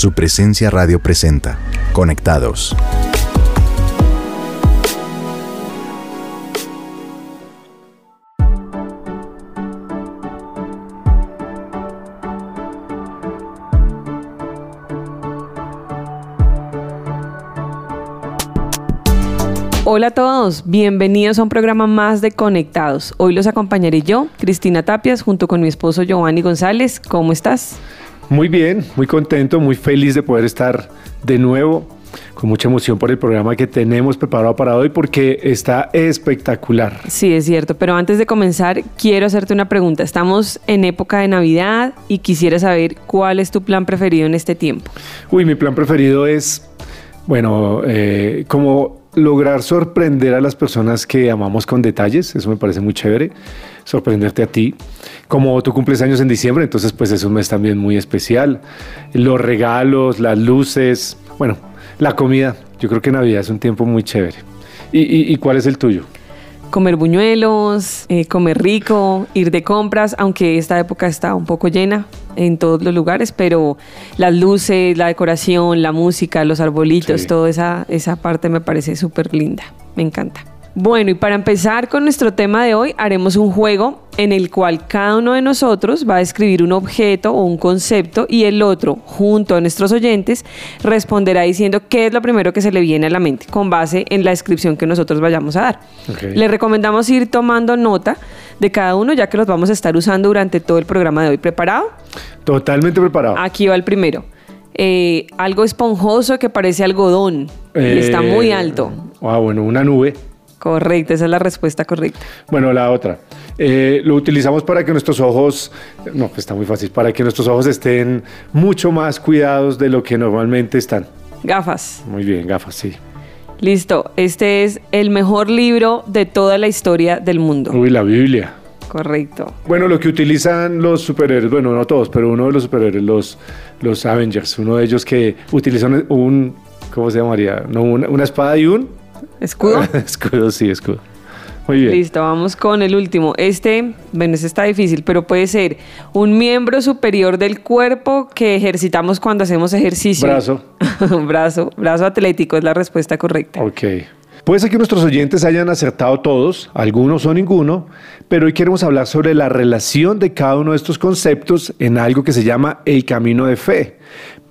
Su presencia radio presenta. Conectados. Hola a todos, bienvenidos a un programa más de Conectados. Hoy los acompañaré yo, Cristina Tapias, junto con mi esposo Giovanni González. ¿Cómo estás? Muy bien, muy contento, muy feliz de poder estar de nuevo con mucha emoción por el programa que tenemos preparado para hoy porque está espectacular. Sí, es cierto, pero antes de comenzar quiero hacerte una pregunta. Estamos en época de Navidad y quisiera saber cuál es tu plan preferido en este tiempo. Uy, mi plan preferido es, bueno, eh, como lograr sorprender a las personas que amamos con detalles, eso me parece muy chévere, sorprenderte a ti. Como tú cumples años en diciembre, entonces pues es un mes también muy especial. Los regalos, las luces, bueno, la comida, yo creo que Navidad es un tiempo muy chévere. ¿Y, y cuál es el tuyo? comer buñuelos, eh, comer rico, ir de compras, aunque esta época está un poco llena en todos los lugares, pero las luces, la decoración, la música, los arbolitos, toda esa, esa parte me parece súper linda, me encanta. Bueno, y para empezar con nuestro tema de hoy, haremos un juego en el cual cada uno de nosotros va a escribir un objeto o un concepto y el otro, junto a nuestros oyentes, responderá diciendo qué es lo primero que se le viene a la mente con base en la descripción que nosotros vayamos a dar. Le recomendamos ir tomando nota de cada uno ya que los vamos a estar usando durante todo el programa de hoy. ¿Preparado? Totalmente preparado. Aquí va el primero. Eh, algo esponjoso que parece algodón y está muy eh, alto. Ah, bueno, una nube. Correcto, esa es la respuesta correcta. Bueno, la otra. Eh, lo utilizamos para que nuestros ojos, no, pues está muy fácil, para que nuestros ojos estén mucho más cuidados de lo que normalmente están. Gafas. Muy bien, gafas, sí. Listo, este es el mejor libro de toda la historia del mundo. Uy, la Biblia. Correcto. Bueno, lo que utilizan los superhéroes, bueno, no todos, pero uno de los superhéroes, los, los Avengers, uno de ellos que utilizan un, ¿cómo se llamaría? No, una espada y un ¿Escudo? escudo, sí, escudo. Muy bien. Listo, vamos con el último. Este, bueno, este está difícil, pero puede ser un miembro superior del cuerpo que ejercitamos cuando hacemos ejercicio. Brazo. brazo, brazo atlético es la respuesta correcta. Ok. Puede ser que nuestros oyentes hayan acertado todos, algunos o ninguno, pero hoy queremos hablar sobre la relación de cada uno de estos conceptos en algo que se llama el camino de fe.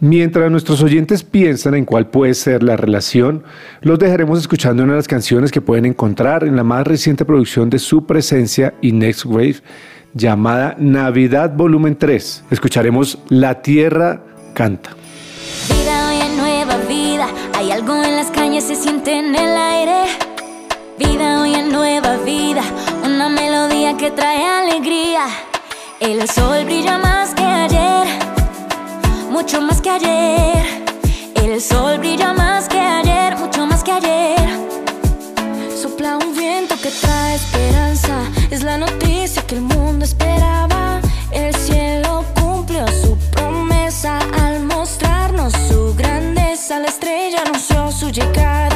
Mientras nuestros oyentes piensan en cuál puede ser la relación, los dejaremos escuchando una de las canciones que pueden encontrar en la más reciente producción de su presencia y Next Wave llamada Navidad Volumen 3. Escucharemos La Tierra Canta. Vida hoy en nueva vida, hay algo en las cañas, se siente en el aire. Vida hoy en nueva vida, una melodía que trae alegría. El sol brilla más que ayer mucho más que ayer. El sol brilla más que ayer, mucho más que ayer. Sopla un viento que trae esperanza, es la noticia que el mundo esperaba. El cielo cumplió su promesa al mostrarnos su grandeza. La estrella anunció su llegada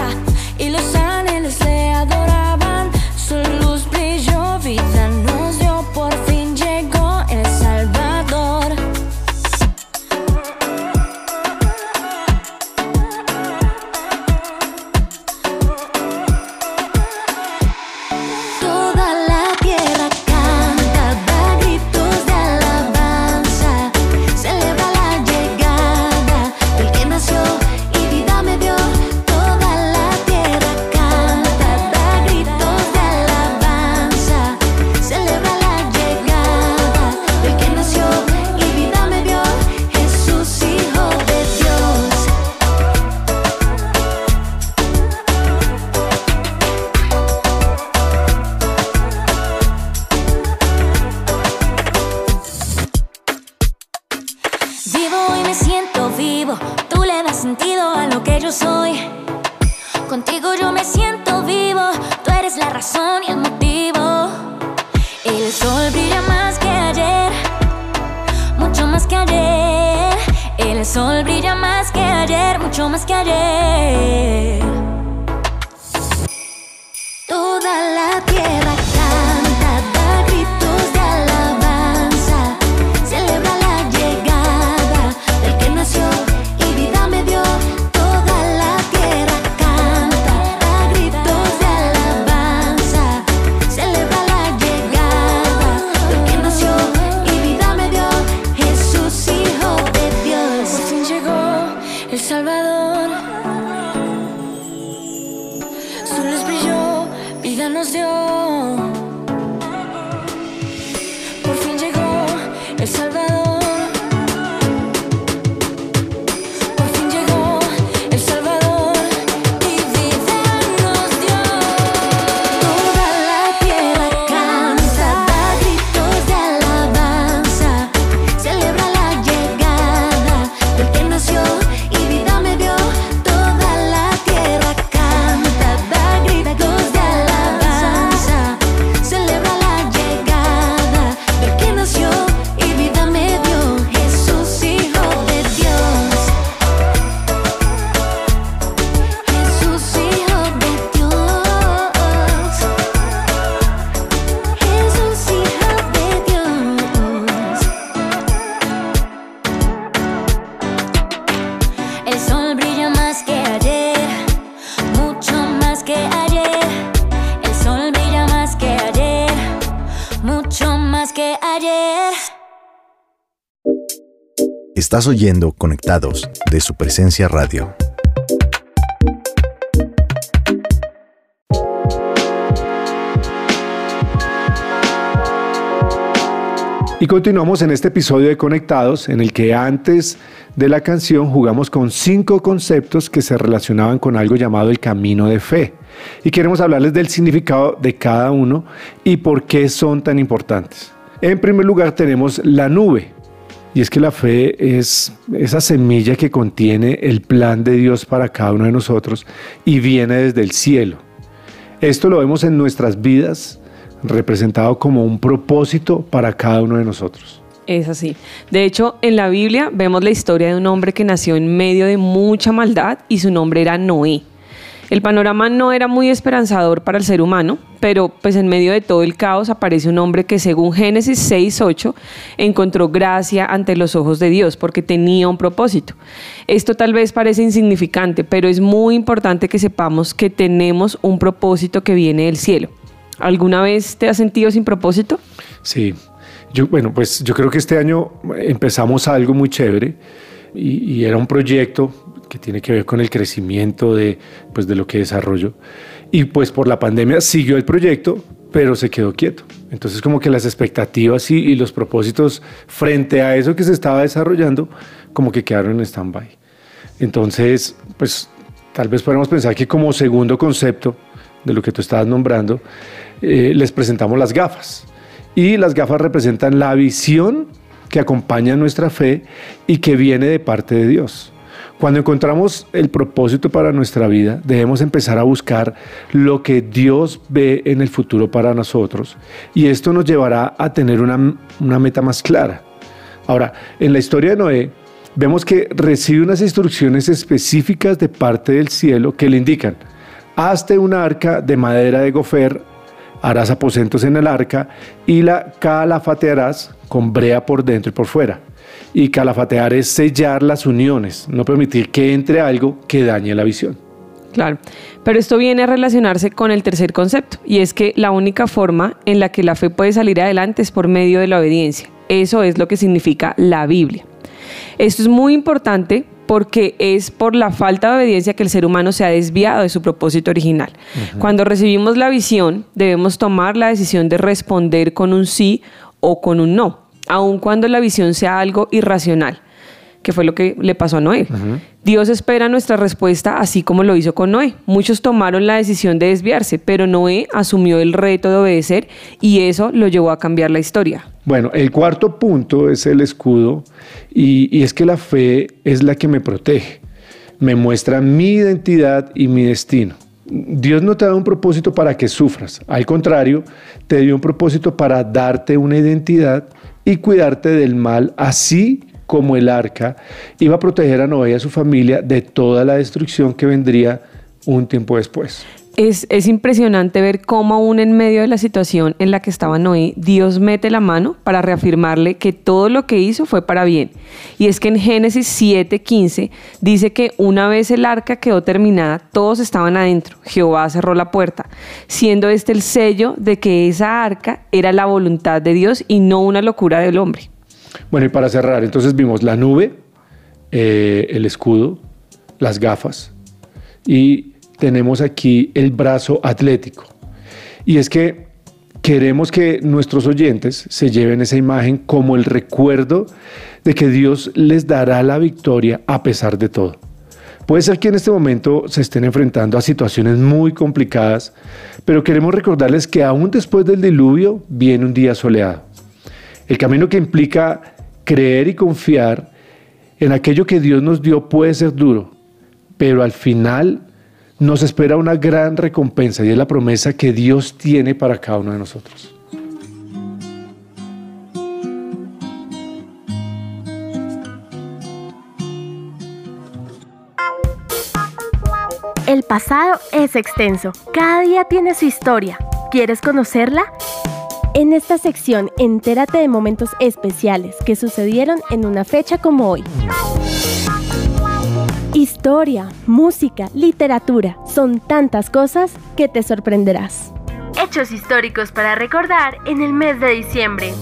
sentido a lo que yo soy. Contigo yo me siento vivo, tú eres la razón y el motivo. El sol brilla más que ayer, mucho más que ayer. El sol brilla más que ayer, mucho más que ayer. Estás oyendo Conectados de su presencia radio. Y continuamos en este episodio de Conectados, en el que antes de la canción jugamos con cinco conceptos que se relacionaban con algo llamado el camino de fe. Y queremos hablarles del significado de cada uno y por qué son tan importantes. En primer lugar tenemos la nube. Y es que la fe es esa semilla que contiene el plan de Dios para cada uno de nosotros y viene desde el cielo. Esto lo vemos en nuestras vidas representado como un propósito para cada uno de nosotros. Es así. De hecho, en la Biblia vemos la historia de un hombre que nació en medio de mucha maldad y su nombre era Noé. El panorama no era muy esperanzador para el ser humano, pero pues en medio de todo el caos aparece un hombre que según Génesis 6.8 encontró gracia ante los ojos de Dios porque tenía un propósito. Esto tal vez parece insignificante, pero es muy importante que sepamos que tenemos un propósito que viene del cielo. ¿Alguna vez te has sentido sin propósito? Sí, bueno, pues yo creo que este año empezamos algo muy chévere y era un proyecto que tiene que ver con el crecimiento de, pues, de lo que desarrollo. Y pues por la pandemia siguió el proyecto, pero se quedó quieto. Entonces como que las expectativas y, y los propósitos frente a eso que se estaba desarrollando, como que quedaron en stand-by. Entonces, pues tal vez podemos pensar que como segundo concepto de lo que tú estabas nombrando, eh, les presentamos las gafas. Y las gafas representan la visión que acompaña nuestra fe y que viene de parte de Dios. Cuando encontramos el propósito para nuestra vida, debemos empezar a buscar lo que Dios ve en el futuro para nosotros y esto nos llevará a tener una, una meta más clara. Ahora, en la historia de Noé, vemos que recibe unas instrucciones específicas de parte del cielo que le indican, hazte una arca de madera de gofer, harás aposentos en el arca y la calafatearás con brea por dentro y por fuera y calafatear es sellar las uniones, no permitir que entre algo que dañe la visión. Claro, pero esto viene a relacionarse con el tercer concepto, y es que la única forma en la que la fe puede salir adelante es por medio de la obediencia. Eso es lo que significa la Biblia. Esto es muy importante porque es por la falta de obediencia que el ser humano se ha desviado de su propósito original. Cuando recibimos la visión, debemos tomar la decisión de responder con un sí o con un no aun cuando la visión sea algo irracional, que fue lo que le pasó a Noé. Dios espera nuestra respuesta así como lo hizo con Noé. Muchos tomaron la decisión de desviarse, pero Noé asumió el reto de obedecer y eso lo llevó a cambiar la historia. Bueno, el cuarto punto es el escudo y, y es que la fe es la que me protege, me muestra mi identidad y mi destino. Dios no te da un propósito para que sufras, al contrario, te dio un propósito para darte una identidad y cuidarte del mal, así como el arca iba a proteger a Noé y a su familia de toda la destrucción que vendría un tiempo después. Es, es, impresionante ver cómo aún en medio de la situación en la que estaba Noé, Dios mete la mano para reafirmarle que todo lo que hizo fue para bien. Y es que en Génesis 7:15 dice que una vez el arca quedó terminada, todos estaban adentro. Jehová cerró la puerta, siendo este el sello de que esa arca era la voluntad de Dios y no una locura del hombre. Bueno, y para cerrar, entonces vimos la nube, eh, el escudo, las gafas y tenemos aquí el brazo atlético. Y es que queremos que nuestros oyentes se lleven esa imagen como el recuerdo de que Dios les dará la victoria a pesar de todo. Puede ser que en este momento se estén enfrentando a situaciones muy complicadas, pero queremos recordarles que aún después del diluvio viene un día soleado. El camino que implica creer y confiar en aquello que Dios nos dio puede ser duro, pero al final nos espera una gran recompensa y es la promesa que Dios tiene para cada uno de nosotros. El pasado es extenso, cada día tiene su historia. ¿Quieres conocerla? En esta sección, entérate de momentos especiales que sucedieron en una fecha como hoy. Historia, música, literatura, son tantas cosas que te sorprenderás. Hechos históricos para recordar en el mes de diciembre.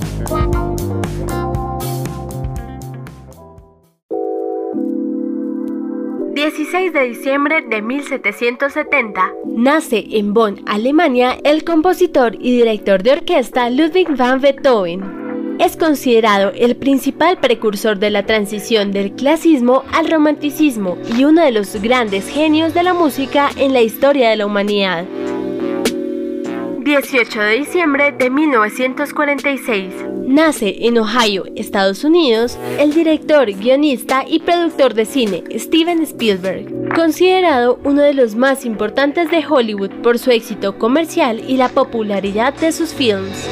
16 de diciembre de 1770. Nace en Bonn, Alemania, el compositor y director de orquesta Ludwig van Beethoven. Es considerado el principal precursor de la transición del clasismo al romanticismo y uno de los grandes genios de la música en la historia de la humanidad. 18 de diciembre de 1946. Nace en Ohio, Estados Unidos, el director, guionista y productor de cine Steven Spielberg, considerado uno de los más importantes de Hollywood por su éxito comercial y la popularidad de sus films.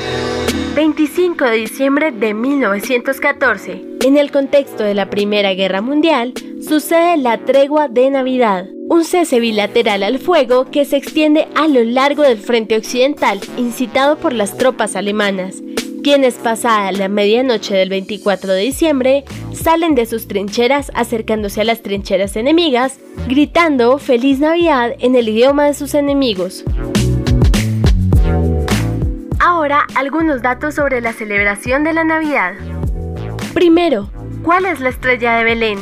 25 de diciembre de 1914. En el contexto de la Primera Guerra Mundial, sucede la tregua de Navidad, un cese bilateral al fuego que se extiende a lo largo del frente occidental incitado por las tropas alemanas, quienes pasada la medianoche del 24 de diciembre salen de sus trincheras acercándose a las trincheras enemigas, gritando Feliz Navidad en el idioma de sus enemigos. Ahora algunos datos sobre la celebración de la Navidad. Primero, ¿cuál es la estrella de Belén?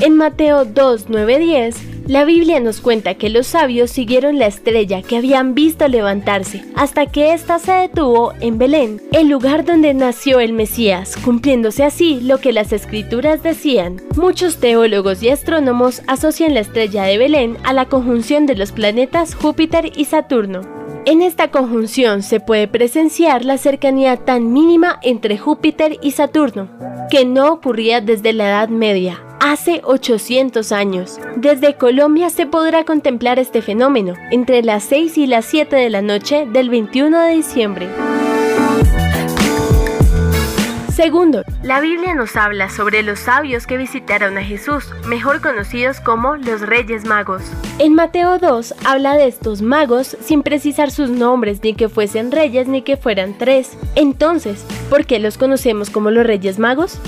En Mateo 2, 9, 10, la Biblia nos cuenta que los sabios siguieron la estrella que habían visto levantarse hasta que ésta se detuvo en Belén, el lugar donde nació el Mesías, cumpliéndose así lo que las escrituras decían. Muchos teólogos y astrónomos asocian la estrella de Belén a la conjunción de los planetas Júpiter y Saturno. En esta conjunción se puede presenciar la cercanía tan mínima entre Júpiter y Saturno, que no ocurría desde la Edad Media, hace 800 años. Desde Colombia se podrá contemplar este fenómeno entre las 6 y las 7 de la noche del 21 de diciembre. Segundo, la Biblia nos habla sobre los sabios que visitaron a Jesús, mejor conocidos como los Reyes Magos. En Mateo 2 habla de estos magos sin precisar sus nombres, ni que fuesen reyes ni que fueran tres. Entonces, ¿por qué los conocemos como los Reyes Magos?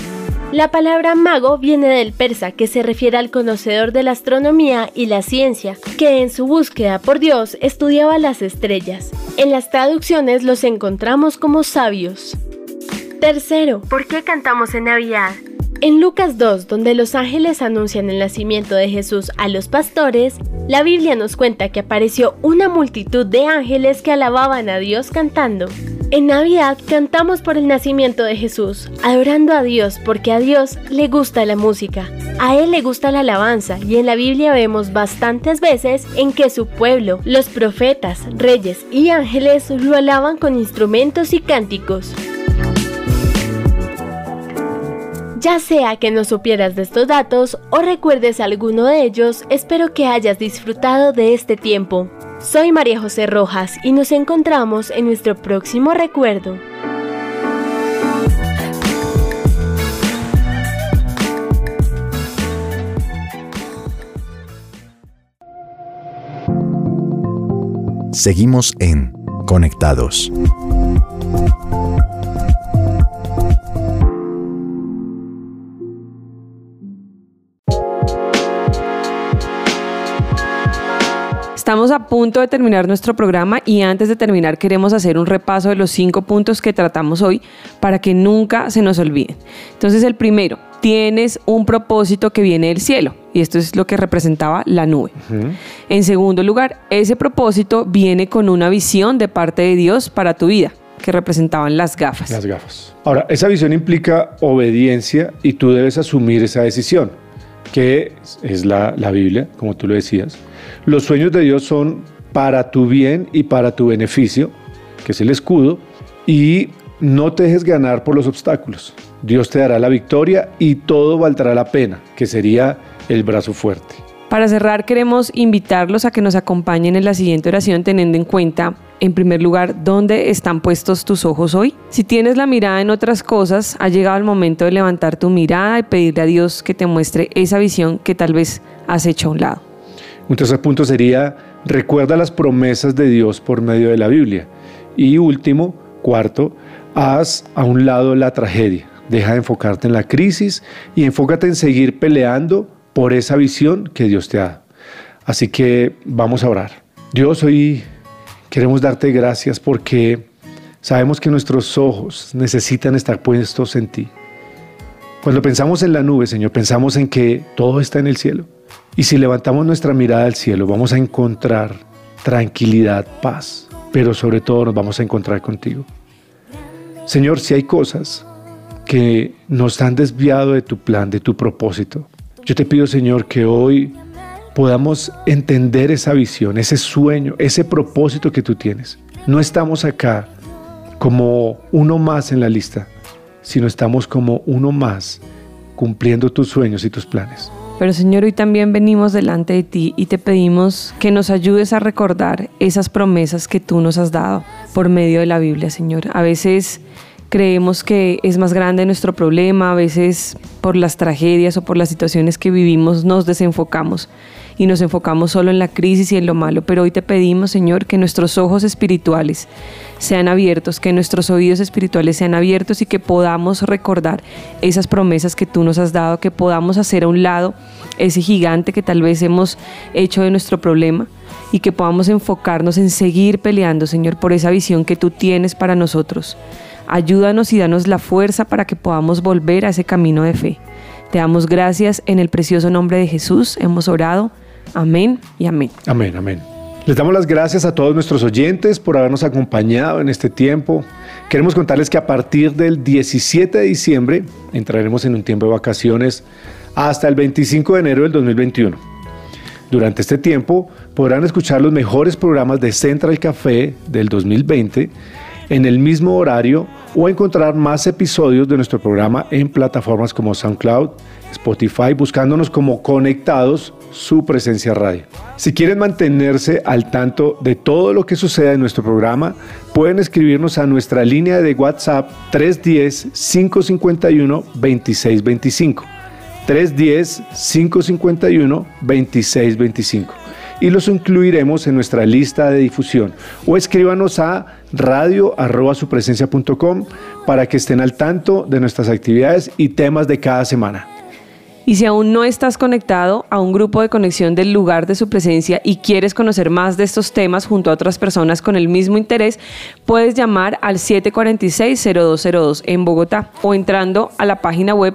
La palabra mago viene del persa, que se refiere al conocedor de la astronomía y la ciencia, que en su búsqueda por Dios estudiaba las estrellas. En las traducciones los encontramos como sabios. Tercero, ¿por qué cantamos en Navidad? En Lucas 2, donde los ángeles anuncian el nacimiento de Jesús a los pastores, la Biblia nos cuenta que apareció una multitud de ángeles que alababan a Dios cantando. En Navidad cantamos por el nacimiento de Jesús, adorando a Dios porque a Dios le gusta la música, a Él le gusta la alabanza y en la Biblia vemos bastantes veces en que su pueblo, los profetas, reyes y ángeles lo alaban con instrumentos y cánticos. Ya sea que no supieras de estos datos o recuerdes alguno de ellos, espero que hayas disfrutado de este tiempo. Soy María José Rojas y nos encontramos en nuestro próximo recuerdo. Seguimos en Conectados. Estamos a punto de terminar nuestro programa y antes de terminar queremos hacer un repaso de los cinco puntos que tratamos hoy para que nunca se nos olviden. Entonces el primero, tienes un propósito que viene del cielo. Y esto es lo que representaba la nube. En segundo lugar, ese propósito viene con una visión de parte de Dios para tu vida, que representaban las gafas. Las gafas. Ahora, esa visión implica obediencia y tú debes asumir esa decisión, que es la, la Biblia, como tú lo decías. Los sueños de Dios son para tu bien y para tu beneficio, que es el escudo, y no te dejes ganar por los obstáculos. Dios te dará la victoria y todo valdrá la pena, que sería el brazo fuerte. Para cerrar, queremos invitarlos a que nos acompañen en la siguiente oración teniendo en cuenta, en primer lugar, dónde están puestos tus ojos hoy. Si tienes la mirada en otras cosas, ha llegado el momento de levantar tu mirada y pedirle a Dios que te muestre esa visión que tal vez has hecho a un lado. Un tercer punto sería, recuerda las promesas de Dios por medio de la Biblia. Y último, cuarto, haz a un lado la tragedia. Deja de enfocarte en la crisis y enfócate en seguir peleando por esa visión que Dios te ha dado. Así que vamos a orar. Dios, hoy queremos darte gracias porque sabemos que nuestros ojos necesitan estar puestos en ti. Cuando pensamos en la nube, Señor, pensamos en que todo está en el cielo. Y si levantamos nuestra mirada al cielo, vamos a encontrar tranquilidad, paz, pero sobre todo nos vamos a encontrar contigo. Señor, si hay cosas que nos han desviado de tu plan, de tu propósito. Yo te pido, Señor, que hoy podamos entender esa visión, ese sueño, ese propósito que tú tienes. No estamos acá como uno más en la lista, sino estamos como uno más cumpliendo tus sueños y tus planes. Pero Señor, hoy también venimos delante de ti y te pedimos que nos ayudes a recordar esas promesas que tú nos has dado por medio de la Biblia, Señor. A veces creemos que es más grande nuestro problema, a veces por las tragedias o por las situaciones que vivimos nos desenfocamos y nos enfocamos solo en la crisis y en lo malo, pero hoy te pedimos, Señor, que nuestros ojos espirituales sean abiertos, que nuestros oídos espirituales sean abiertos y que podamos recordar esas promesas que tú nos has dado, que podamos hacer a un lado ese gigante que tal vez hemos hecho de nuestro problema y que podamos enfocarnos en seguir peleando, Señor, por esa visión que tú tienes para nosotros. Ayúdanos y danos la fuerza para que podamos volver a ese camino de fe. Te damos gracias en el precioso nombre de Jesús. Hemos orado. Amén y amén. Amén, amén. Les damos las gracias a todos nuestros oyentes por habernos acompañado en este tiempo. Queremos contarles que a partir del 17 de diciembre entraremos en un tiempo de vacaciones hasta el 25 de enero del 2021. Durante este tiempo podrán escuchar los mejores programas de Central Café del 2020 en el mismo horario o encontrar más episodios de nuestro programa en plataformas como SoundCloud, Spotify, buscándonos como Conectados su presencia radio. Si quieren mantenerse al tanto de todo lo que suceda en nuestro programa, pueden escribirnos a nuestra línea de WhatsApp 310-551-2625. 310-551-2625 y los incluiremos en nuestra lista de difusión o escríbanos a radio.supresencia.com para que estén al tanto de nuestras actividades y temas de cada semana. Y si aún no estás conectado a un grupo de conexión del lugar de su presencia y quieres conocer más de estos temas junto a otras personas con el mismo interés, puedes llamar al 746-0202 en Bogotá o entrando a la página web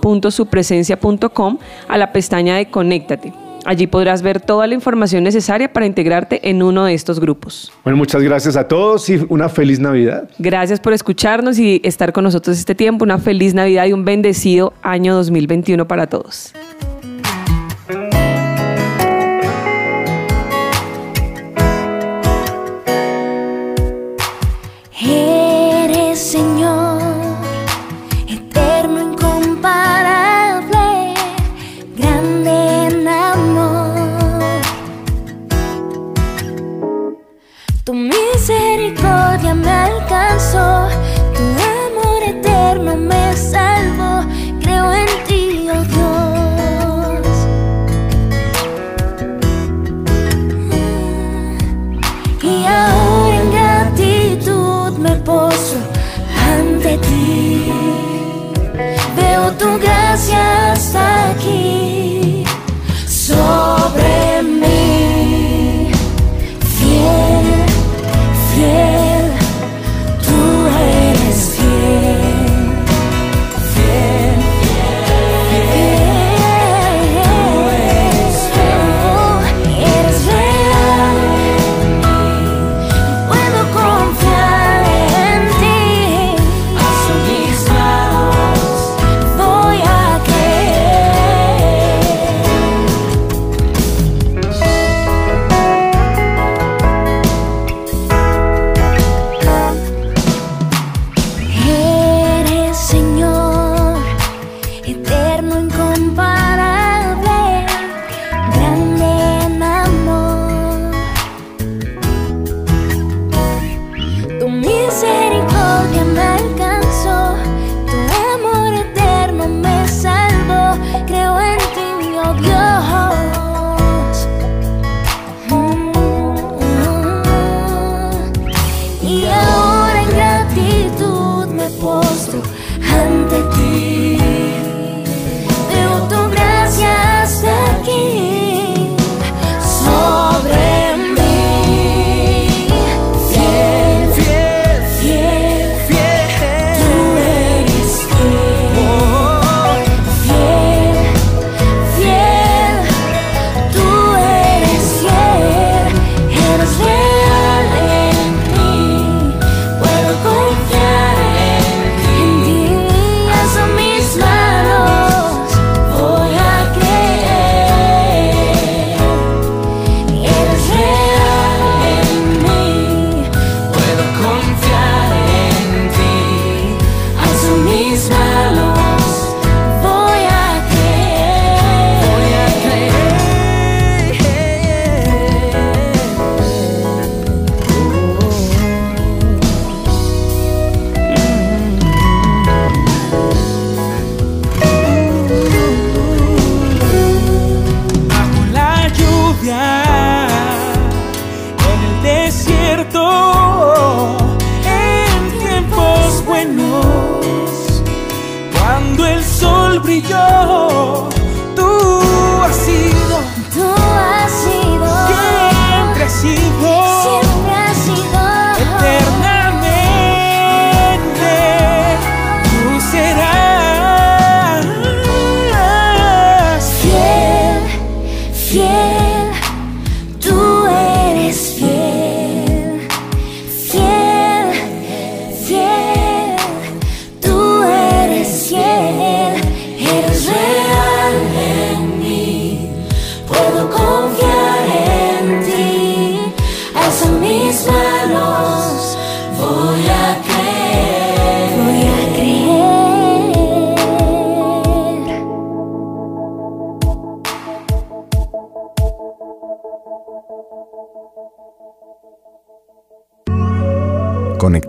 www.supresencia.com a la pestaña de Conéctate. Allí podrás ver toda la información necesaria para integrarte en uno de estos grupos. Bueno, muchas gracias a todos y una feliz Navidad. Gracias por escucharnos y estar con nosotros este tiempo. Una feliz Navidad y un bendecido año 2021 para todos. Yeah.